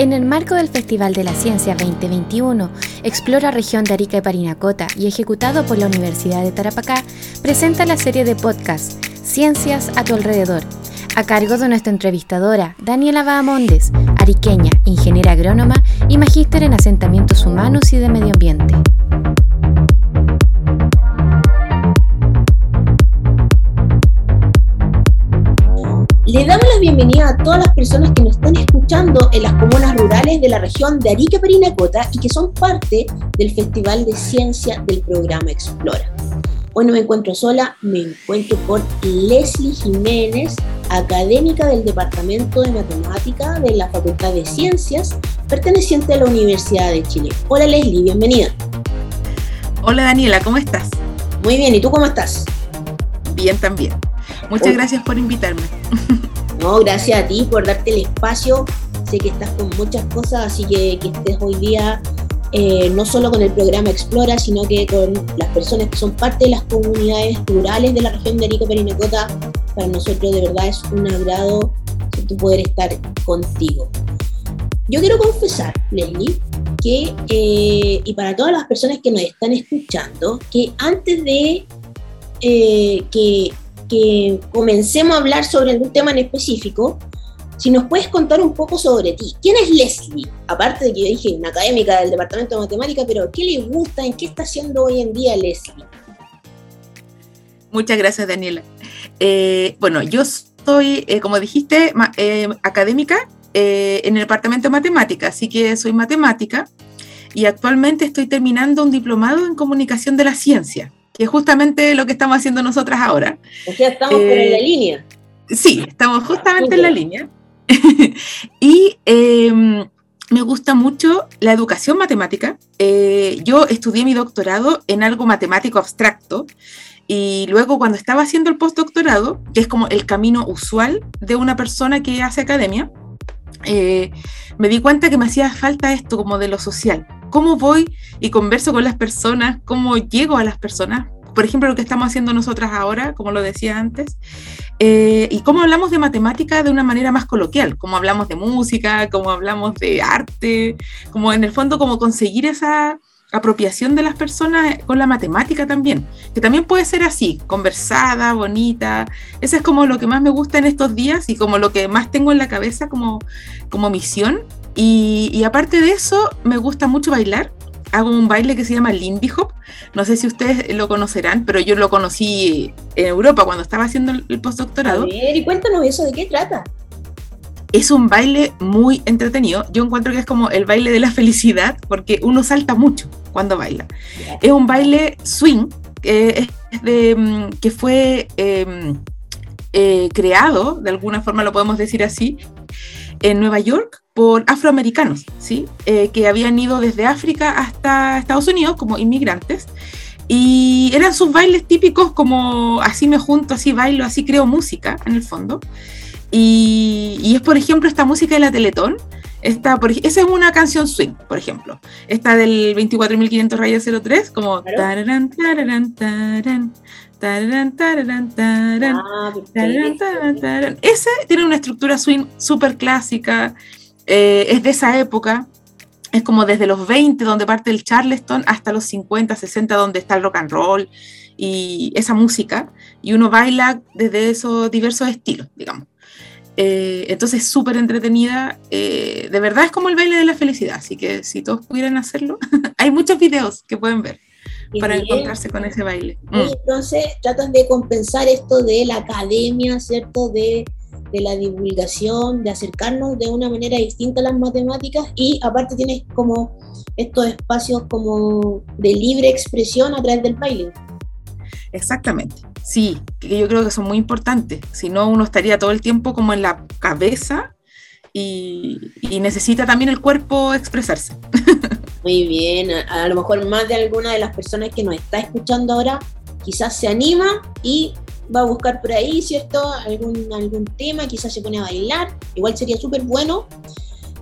En el marco del Festival de la Ciencia 2021, Explora Región de Arica y Parinacota y ejecutado por la Universidad de Tarapacá, presenta la serie de podcast Ciencias a tu alrededor, a cargo de nuestra entrevistadora Daniela Bahamondes, ariqueña, ingeniera agrónoma y magíster en asentamientos humanos y de medio ambiente. Le damos la bienvenida a todas las personas que nos están escuchando en las comunas rurales de la región de Arica Parinacota y que son parte del Festival de Ciencia del programa Explora. Hoy no me encuentro sola, me encuentro con Leslie Jiménez, académica del Departamento de Matemática de la Facultad de Ciencias, perteneciente a la Universidad de Chile. Hola Leslie, bienvenida. Hola Daniela, ¿cómo estás? Muy bien, ¿y tú cómo estás? Bien también. Muchas gracias por invitarme. No, gracias a ti por darte el espacio. Sé que estás con muchas cosas, así que que estés hoy día eh, no solo con el programa Explora, sino que con las personas que son parte de las comunidades rurales de la región de Arica Perinacota. Para nosotros de verdad es un agrado poder estar contigo. Yo quiero confesar, Leslie, que, eh, y para todas las personas que nos están escuchando, que antes de eh, que que comencemos a hablar sobre algún tema en específico, si nos puedes contar un poco sobre ti. ¿Quién es Leslie? Aparte de que yo dije una académica del Departamento de Matemática, pero ¿qué le gusta? ¿En qué está haciendo hoy en día Leslie? Muchas gracias, Daniela. Eh, bueno, yo soy, eh, como dijiste, eh, académica en el Departamento de Matemática, así que soy matemática y actualmente estoy terminando un diplomado en comunicación de la ciencia que es justamente lo que estamos haciendo nosotras ahora. O sea, estamos en la eh, línea. Sí, estamos justamente en la línea. y em, me gusta mucho la educación matemática. Eh, yo estudié mi doctorado en algo matemático abstracto y luego cuando estaba haciendo el postdoctorado, que es como el camino usual de una persona que hace academia, eh, me di cuenta que me hacía falta esto como de lo social cómo voy y converso con las personas, cómo llego a las personas. Por ejemplo, lo que estamos haciendo nosotras ahora, como lo decía antes, eh, y cómo hablamos de matemática de una manera más coloquial, cómo hablamos de música, cómo hablamos de arte, como en el fondo, cómo conseguir esa apropiación de las personas con la matemática también, que también puede ser así, conversada, bonita. Eso es como lo que más me gusta en estos días y como lo que más tengo en la cabeza como, como misión, y, aparte de eso, me gusta mucho bailar. Hago un baile que se llama Lindy Hop. No sé si ustedes lo conocerán, pero yo lo conocí en Europa cuando estaba haciendo el postdoctorado. y cuéntanos eso, ¿de qué trata? Es un baile muy entretenido. Yo encuentro que es como el baile de la felicidad, porque uno salta mucho cuando baila. Es un baile swing, eh, de, mm, que fue em, eh, creado, de alguna forma lo podemos decir así, en Nueva York por afroamericanos, ¿sí? Eh, que habían ido desde África hasta Estados Unidos como inmigrantes. Y eran sus bailes típicos como así me junto, así bailo, así creo música en el fondo. Y, es por ejemplo esta música de la Teletón. Esta, por, esa es una canción swing, por ejemplo. Esta del 24.500 rayas 03, como... Ese tiene una estructura swing súper clásica, eh, es de esa época, es como desde los 20, donde parte el Charleston, hasta los 50, 60, donde está el rock and roll y esa música, y uno baila desde esos diversos estilos, digamos. Eh, entonces, súper entretenida. Eh, de verdad es como el baile de la felicidad, así que si todos pudieran hacerlo, hay muchos videos que pueden ver para encontrarse con ese baile. Y mm. entonces tratan de compensar esto de la academia, ¿cierto? De, de, la divulgación, de acercarnos de una manera distinta a las matemáticas y aparte tienes como estos espacios como de libre expresión a través del baile. Exactamente, sí, que yo creo que son muy importantes, si no uno estaría todo el tiempo como en la cabeza y, y necesita también el cuerpo expresarse. Muy bien, a, lo mejor más de alguna de las personas que nos está escuchando ahora quizás se anima y va a buscar por ahí, ¿cierto? Algún, algún tema, quizás se pone a bailar, igual sería súper bueno.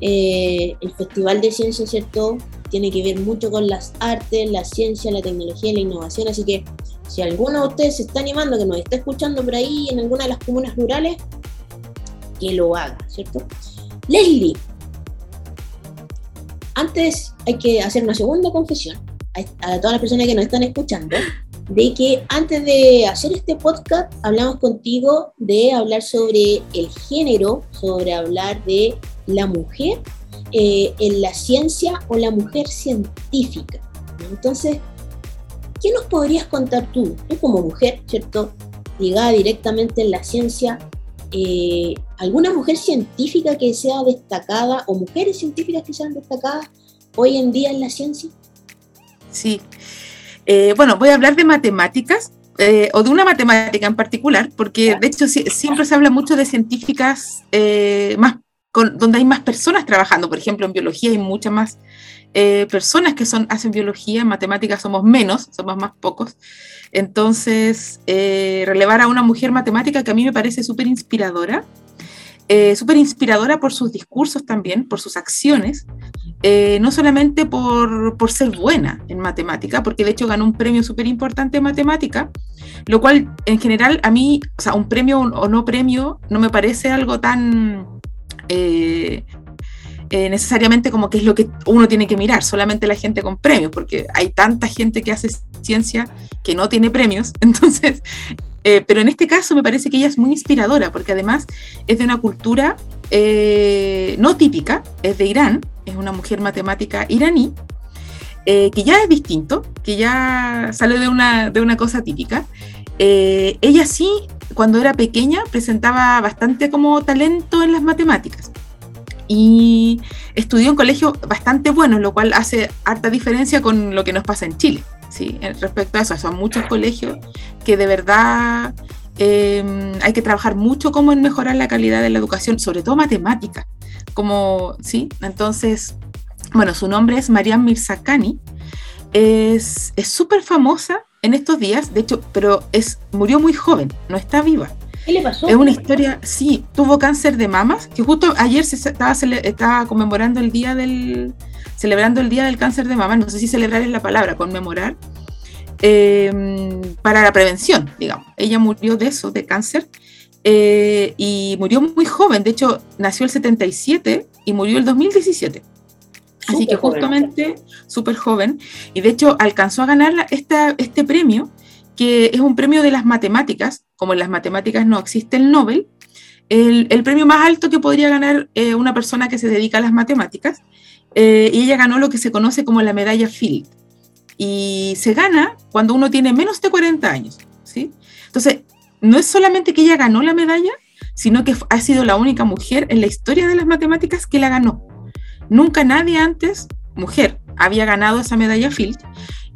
Eh, el Festival de Ciencia, ¿cierto? Tiene que ver mucho con las artes, la ciencia, la tecnología la innovación, así que si alguno de ustedes se está animando, que nos está escuchando por ahí en alguna de las comunas rurales, que lo haga, ¿cierto? Leslie, antes hay que hacer una segunda confesión a, todas las personas que nos están escuchando, de que antes de hacer este podcast hablamos contigo de hablar sobre el género, sobre hablar de la mujer eh, en la ciencia o la mujer científica. Entonces, ¿qué nos podrías contar tú, tú como mujer, ¿cierto? Ligada directamente en la ciencia, eh, alguna mujer científica que sea destacada o mujeres científicas que sean destacadas hoy en día en la ciencia? Sí. Eh, bueno, voy a hablar de matemáticas eh, o de una matemática en particular, porque de hecho siempre se habla mucho de científicas más donde hay más personas trabajando. Por ejemplo, en biología hay muchas más personas que son, hacen biología, en matemáticas somos menos, somos más pocos. Entonces, eh, relevar a una mujer matemática que a mí me parece súper inspiradora, eh, súper inspiradora por sus discursos también, por sus acciones, eh, no solamente por, por, ser buena en matemática, porque de hecho ganó un premio súper importante en matemática, lo cual en general a mí, o sea, un premio o no premio, no me parece algo tan eh, necesariamente como que es lo que uno tiene que mirar, solamente la gente con premios, porque hay tanta gente que hace ciencia que no tiene premios, entonces, eh, pero en este caso me parece que ella es muy inspiradora, porque además es de una cultura eh, no típica, es de Irán, es una mujer matemática iraní, que ya es distinto, que ya sale de una, de una cosa típica. ella sí, cuando era pequeña, presentaba bastante como talento en las matemáticas y estudió en colegios bastante buenos, lo cual hace harta diferencia con lo que nos pasa en Chile. ¿sí? Respecto a eso, son muchos colegios que de verdad em, hay que trabajar mucho como en mejorar la calidad de la educación, sobre todo matemática. Como, ¿sí? Entonces, bueno, su nombre es Mariam Mirzakani, es súper famosa en estos días, de hecho, pero es, murió muy joven, no está viva. ¿Qué le pasó? Es una historia, sí, tuvo cáncer de mamas, que justo ayer se estaba, estaba conmemorando el día del, celebrando el día del cáncer de mamas, no sé si celebrar es la palabra, conmemorar, em, para la prevención, digamos. Ella murió de eso, de cáncer, eh, y murió muy joven, de hecho nació el 77 y murió el 2017. Así que justamente súper joven, y de hecho alcanzó a ganar esta, este premio que es un premio de las matemáticas, como en las matemáticas no existe el Nobel, el, premio más alto que podría ganar eh, una persona que se dedica a las matemáticas, eh, y ella ganó lo que se conoce como la medalla Field. Y se gana cuando uno tiene menos de 40 años, ¿sí? Entonces, no es solamente que ella ganó la medalla, sino que ha sido la única mujer en la historia de las matemáticas que la ganó. Nunca nadie antes, mujer, había ganado esa medalla Field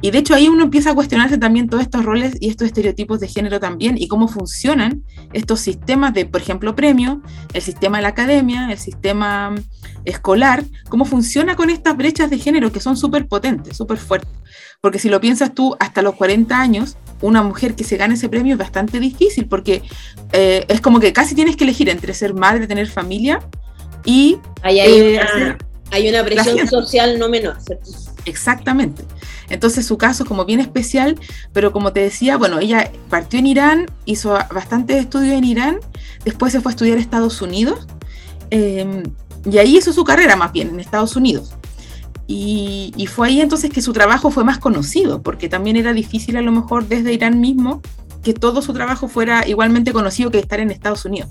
y de hecho ahí uno empieza a cuestionarse también todos estos roles y estos estereotipos de género también y cómo funcionan estos sistemas de, por ejemplo, premio, el sistema de la academia, el sistema escolar, cómo funciona con estas brechas de género que son súper potentes, súper fuertes. Porque si lo piensas tú, hasta los 40 años, una mujer que se gane ese premio es bastante difícil porque eh, es como que casi tienes que elegir entre ser madre, tener familia y... hay, eh, una, hay una presión social no menor, ¿cierto? Exactamente. Entonces su caso es como bien especial, pero como te decía, bueno, ella partió en Irán, hizo bastantes estudios en Irán, después se fue a estudiar a Estados Unidos, em, y ahí hizo su carrera más bien en Estados Unidos. Y, fue ahí entonces que su trabajo fue más conocido, porque también era difícil a lo mejor desde Irán mismo que todo su trabajo fuera igualmente conocido que estar en Estados Unidos.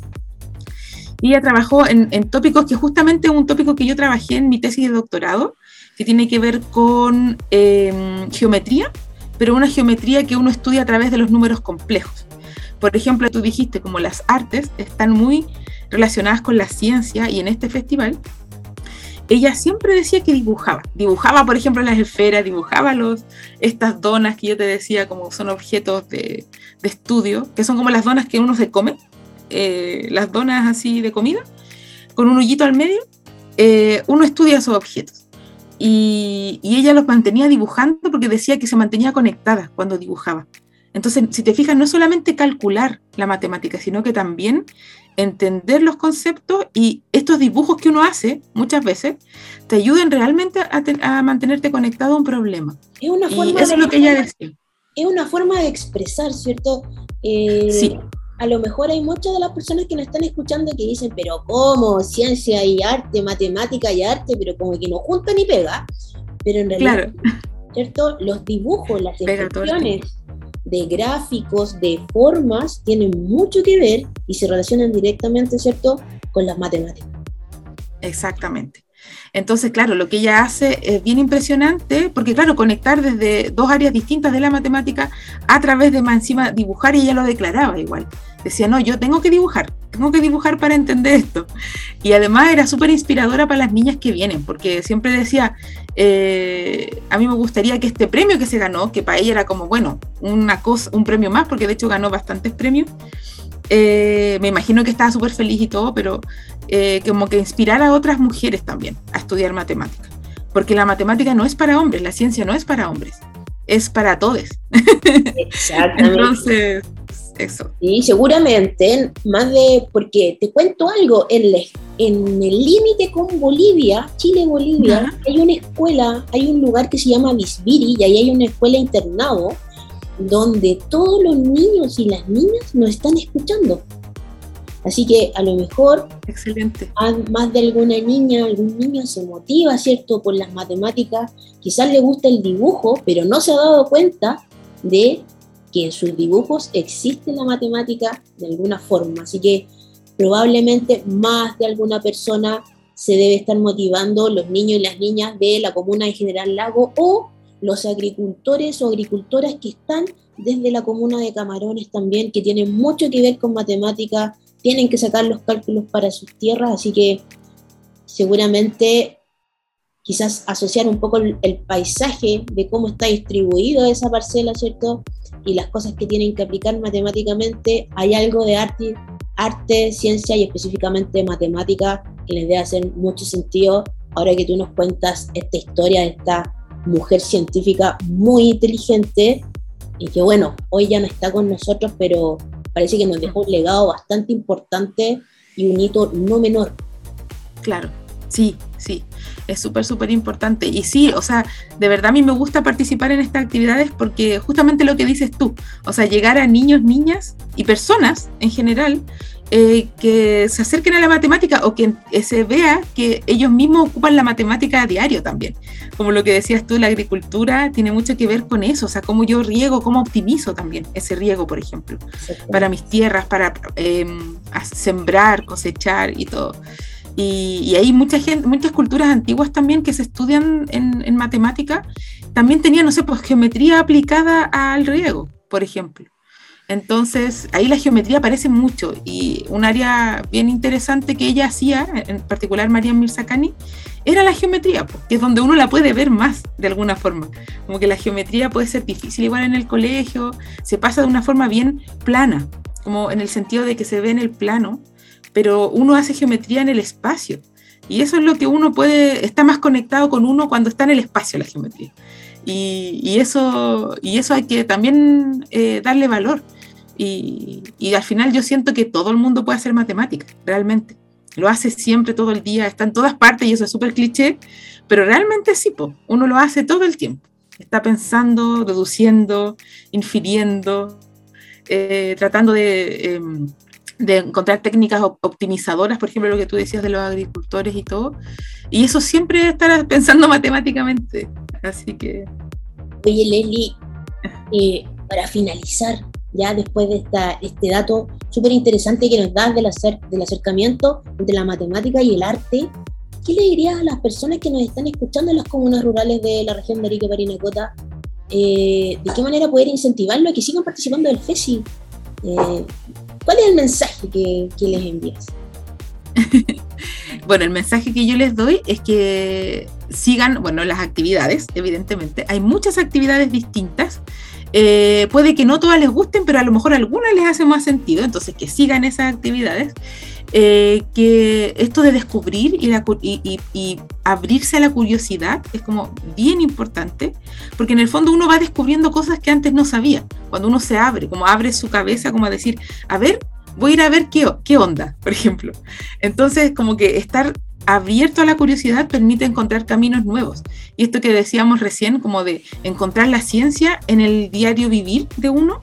Y ella trabajó en, en tópicos que justamente un tópico que yo trabajé en mi tesis de doctorado, que tiene que ver con em, geometría, pero una geometría que uno estudia a través de los números complejos. Por ejemplo, tú dijiste como las artes están muy relacionadas con la ciencia y en este festival ella siempre decía que dibujaba. Dibujaba, por ejemplo, las esferas, dibujaba los, estas donas que yo te decía como son objetos de, estudio, que son como las donas que uno se come, eh, las donas así de comida, con un hoyito al medio. Eh, uno estudia esos objetos. Y, ella los mantenía dibujando porque decía que se mantenía conectada cuando dibujaba. Entonces, si te fijas, no solamente calcular la matemática, sino que también entender los conceptos y estos dibujos que uno hace muchas veces te ayudan realmente a, mantenerte conectado a un problema. Es una forma eso es lo que ella decía. Es una forma de expresar, ¿cierto? Eh, sí. A lo mejor hay muchas de las personas que nos están escuchando que dicen, pero ¿cómo? Ciencia y arte, matemática y arte, pero como que no junta ni pega. Pero en realidad, ¿cierto? Los dibujos, las expresiones de gráficos, de formas, tienen mucho que ver y se relacionan directamente, ¿cierto?, con las matemáticas. Exactamente. Entonces, claro, lo que ella hace es bien impresionante, porque claro, conectar desde dos áreas distintas de la matemática a través de más encima dibujar, y ella lo declaraba igual. Decía, no, yo tengo que dibujar, tengo que dibujar para entender esto. Y además era súper inspiradora para las niñas que vienen, porque siempre decía, eh, a mí me gustaría que este premio que se ganó, que para ella era como, bueno, una cosa, un premio más, porque de hecho ganó bastantes premios, eh, me imagino que estaba súper feliz y todo, pero eh, como que inspirar a otras mujeres también a estudiar matemática. Porque la matemática no es para hombres, la ciencia no es para hombres, es para todos. Exactamente. Entonces, eso. Y seguramente, más de, porque te cuento algo, en, en el límite con Bolivia, Chile-Bolivia, hay una escuela, hay un lugar que se llama Visbiri y ahí hay una escuela internado donde todos los niños y las niñas nos están escuchando. Así que a lo mejor Excelente. más de alguna niña, algún niño se motiva, ¿cierto?, por las matemáticas, quizás le gusta el dibujo, pero no se ha dado cuenta de que en sus dibujos existe la matemática de alguna forma. Así que probablemente más de alguna persona se debe estar motivando, los niños y las niñas de la comuna de General Lago o los agricultores o agricultoras que están desde la comuna de Camarones también, que tienen mucho que ver con matemáticas, tienen que sacar los cálculos para sus tierras, así que seguramente quizás asociar un poco el, paisaje de cómo está distribuido esa parcela, ¿cierto? Y las cosas que tienen que aplicar matemáticamente, hay algo de arte, arte, ciencia y específicamente matemática que les debe hacer mucho sentido ahora que tú nos cuentas esta historia de esta mujer científica muy inteligente y que bueno, hoy ya no está con nosotros, pero parece que nos dejó un legado bastante importante y un hito no menor. Claro, sí, sí, es súper, súper importante. Y sí, o sea, de verdad a mí me gusta participar en estas actividades porque justamente lo que dices tú, o sea, llegar a niños, niñas y personas en general eh, que se acerquen a la matemática o que se vea que ellos mismos ocupan la matemática a diario también. Como lo que decías tú, la agricultura tiene mucho que ver con eso, o sea, cómo yo riego, cómo optimizo también ese riego, por ejemplo, para mis tierras, para em, sembrar, cosechar y todo. Y, hay muchas culturas antiguas también que se estudian en, matemática, también tenían, no sé, pues geometría aplicada al riego, por ejemplo. Entonces, ahí la geometría aparece mucho y un área bien interesante que ella hacía, en particular María Mirzakani, era la geometría, que es donde uno la puede ver más de alguna forma. Como que la geometría puede ser difícil igual en el colegio, se pasa de una forma bien plana, como en el sentido de que se ve en el plano, pero uno hace geometría en el espacio. Y eso es lo que uno puede, está más conectado con uno cuando está en el espacio la geometría. Y, eso, y eso hay que también eh, darle valor. Y, al final yo siento que todo el mundo puede hacer matemáticas, realmente. Lo hace siempre, todo el día, está en todas partes y eso es súper cliché, pero realmente sí, uno lo hace todo el tiempo. Está pensando, reduciendo, infiriendo, eh, tratando de, em, de, encontrar técnicas optimizadoras, por ejemplo, lo que tú decías de los agricultores y todo. Y eso siempre estar pensando matemáticamente. Así que... Oye, Leslie, eh, para finalizar, ya después de esta, este dato súper interesante que nos das del, acer, del acercamiento entre la matemática y el arte, ¿qué le dirías a las personas que nos están escuchando en las comunas rurales de la región de Arica Parinacota? Eh, ¿De qué manera poder incentivarlo a que sigan participando del FESI? Eh, ¿Cuál es el mensaje que, les envías? bueno, el mensaje que yo les doy es que sigan, bueno, las actividades, evidentemente. Hay muchas actividades distintas eh, puede que no todas les gusten, pero a lo mejor algunas les hace más sentido, entonces que sigan esas actividades. Eh, que esto de descubrir y, y, abrirse a la curiosidad es como bien importante, porque en el fondo uno va descubriendo cosas que antes no sabía. Cuando uno se abre, como abre su cabeza, como a decir, a ver, voy a ir a ver qué, qué onda, por ejemplo. Entonces, como que estar abierto a la curiosidad permite encontrar caminos nuevos. Y esto que decíamos recién, como de encontrar la ciencia en el diario vivir de uno,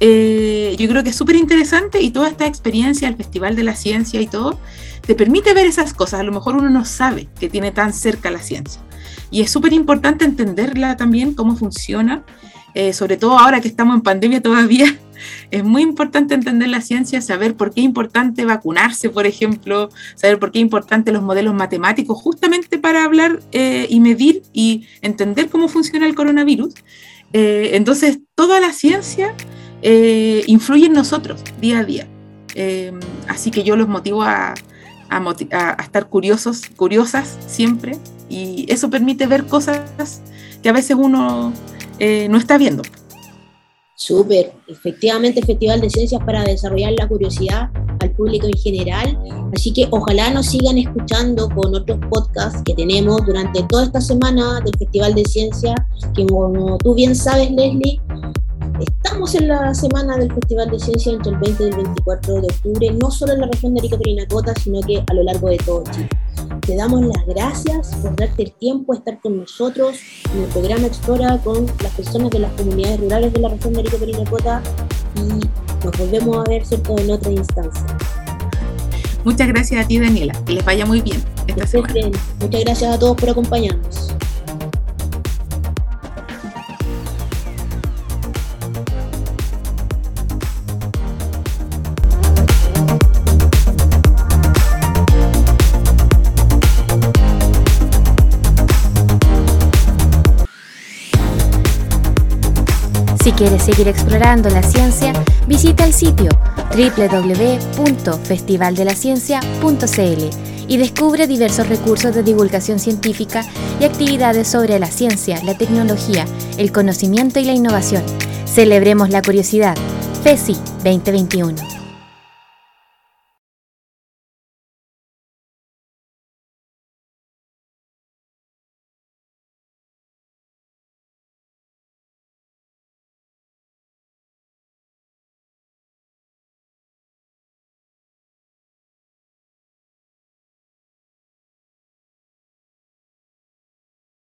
eh, yo creo que es súper interesante y toda esta experiencia, el Festival de la Ciencia y todo, te permite ver esas cosas. A lo mejor uno no sabe que tiene tan cerca la ciencia. Y es súper importante entenderla también, cómo funciona, eh, sobre todo ahora que estamos en pandemia todavía. Es muy importante entender la ciencia, saber por qué es importante vacunarse, por ejemplo, saber por qué es importante los modelos matemáticos, justamente para hablar eh, y medir y entender cómo funciona el coronavirus. Eh, entonces, toda la ciencia influye en nosotros día a día. así que yo los motivo a, a, estar curiosos, curiosas siempre, y eso permite ver cosas que a veces uno eh, no está viendo. Súper, efectivamente Festival de Ciencias para desarrollar la curiosidad al público en general, así que ojalá nos sigan escuchando con otros podcasts que tenemos durante toda esta semana del Festival de Ciencias, que como tú bien sabes Leslie, Estamos en la semana del Festival de Ciencia entre el 20 y el 24 de octubre, no solo en la región de Arica Perinacota, sino que a lo largo de todo Chile. Te damos las gracias por darte el tiempo de estar con nosotros en el programa Explora con las personas de las comunidades rurales de la región de Arica Perinacota y nos volvemos a ver ¿cierto? en otra instancia. Muchas gracias a ti, Daniela. Que les vaya muy bien esta semana. Muchas gracias a todos por acompañarnos. Si quieres seguir explorando la ciencia, visita el sitio www.festivaldelaciencia.cl y descubre diversos recursos de divulgación científica y actividades sobre la ciencia, la tecnología, el conocimiento y la innovación. Celebremos la curiosidad. FESI 2021.